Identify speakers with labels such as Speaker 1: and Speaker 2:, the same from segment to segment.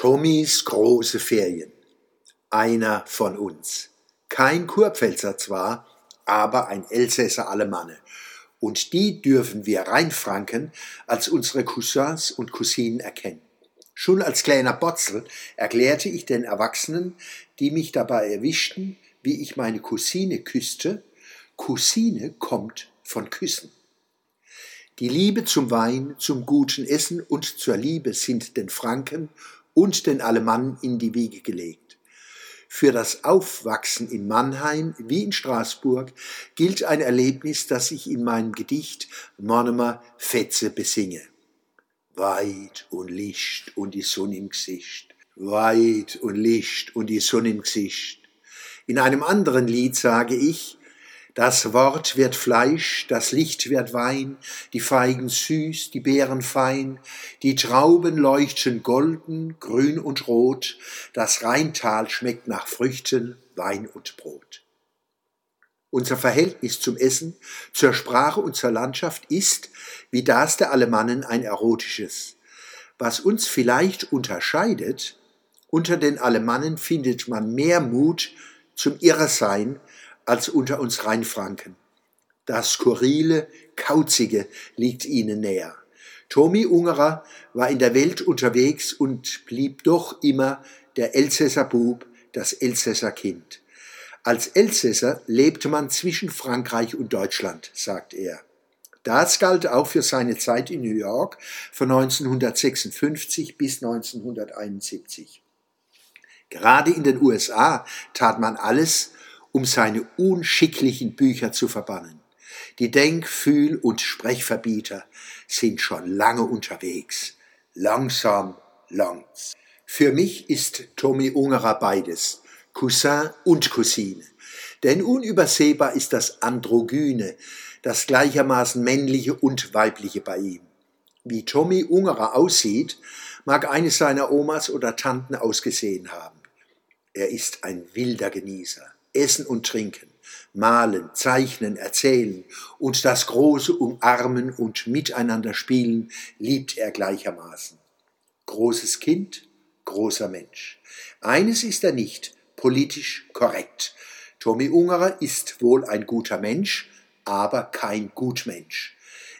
Speaker 1: Tommys große Ferien. Einer von uns. Kein Kurpfälzer zwar, aber ein Elsässer Alemanne. Und die dürfen wir Rheinfranken als unsere Cousins und Cousinen erkennen. Schon als kleiner Botzel erklärte ich den Erwachsenen, die mich dabei erwischten, wie ich meine Cousine küsste. Cousine kommt von Küssen. Die Liebe zum Wein, zum guten Essen und zur Liebe sind den Franken und den Alemannen in die Wiege gelegt. Für das Aufwachsen in Mannheim wie in Straßburg gilt ein Erlebnis, das ich in meinem Gedicht Monomer Fetze besinge. Weit und Licht und die Sonne im Gesicht, weit und Licht und die Sonne im Gesicht. In einem anderen Lied sage ich, das Wort wird Fleisch, das Licht wird Wein, die Feigen süß, die Beeren fein, die Trauben leuchten golden, grün und rot, das Rheintal schmeckt nach Früchten, Wein und Brot. Unser Verhältnis zum Essen, zur Sprache und zur Landschaft ist, wie das der Alemannen, ein erotisches. Was uns vielleicht unterscheidet, unter den Alemannen findet man mehr Mut zum Irresein, als unter uns Rheinfranken. Das Skurrile, Kauzige liegt ihnen näher. Tommy Ungerer war in der Welt unterwegs und blieb doch immer der Elsässer Bub, das Elsässer Kind. Als Elsässer lebte man zwischen Frankreich und Deutschland, sagt er. Das galt auch für seine Zeit in New York von 1956 bis 1971. Gerade in den USA tat man alles, um seine unschicklichen Bücher zu verbannen. Die Denk-, Fühl- und Sprechverbieter sind schon lange unterwegs. Langsam, langs. Für mich ist Tommy Ungerer beides, Cousin und Cousine. Denn unübersehbar ist das Androgyne, das gleichermaßen männliche und weibliche bei ihm. Wie Tommy Ungerer aussieht, mag eine seiner Omas oder Tanten ausgesehen haben. Er ist ein wilder Genießer. Essen und Trinken, Malen, Zeichnen, Erzählen und das große Umarmen und Miteinander spielen liebt er gleichermaßen. Großes Kind, großer Mensch. Eines ist er nicht, politisch korrekt. Tommy Ungerer ist wohl ein guter Mensch, aber kein Gutmensch.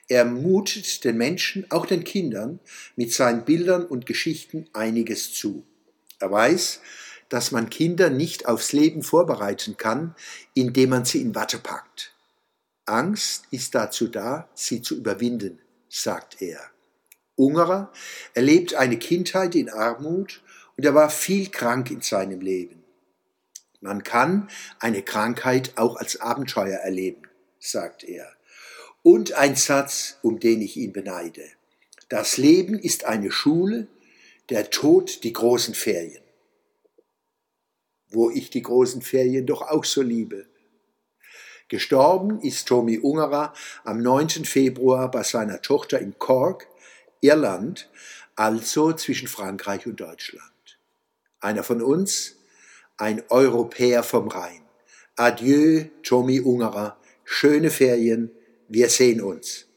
Speaker 1: Er mutet den Menschen, auch den Kindern, mit seinen Bildern und Geschichten einiges zu. Er weiß, dass man Kinder nicht aufs Leben vorbereiten kann, indem man sie in Watte packt. Angst ist dazu da, sie zu überwinden, sagt er. Ungerer erlebt eine Kindheit in Armut und er war viel krank in seinem Leben. Man kann eine Krankheit auch als Abenteuer erleben, sagt er. Und ein Satz, um den ich ihn beneide. Das Leben ist eine Schule, der Tod die großen Ferien wo ich die großen Ferien doch auch so liebe. Gestorben ist Tommy Ungerer am 9. Februar bei seiner Tochter in Cork, Irland, also zwischen Frankreich und Deutschland. Einer von uns, ein Europäer vom Rhein. Adieu, Tommy Ungerer, schöne Ferien, wir sehen uns.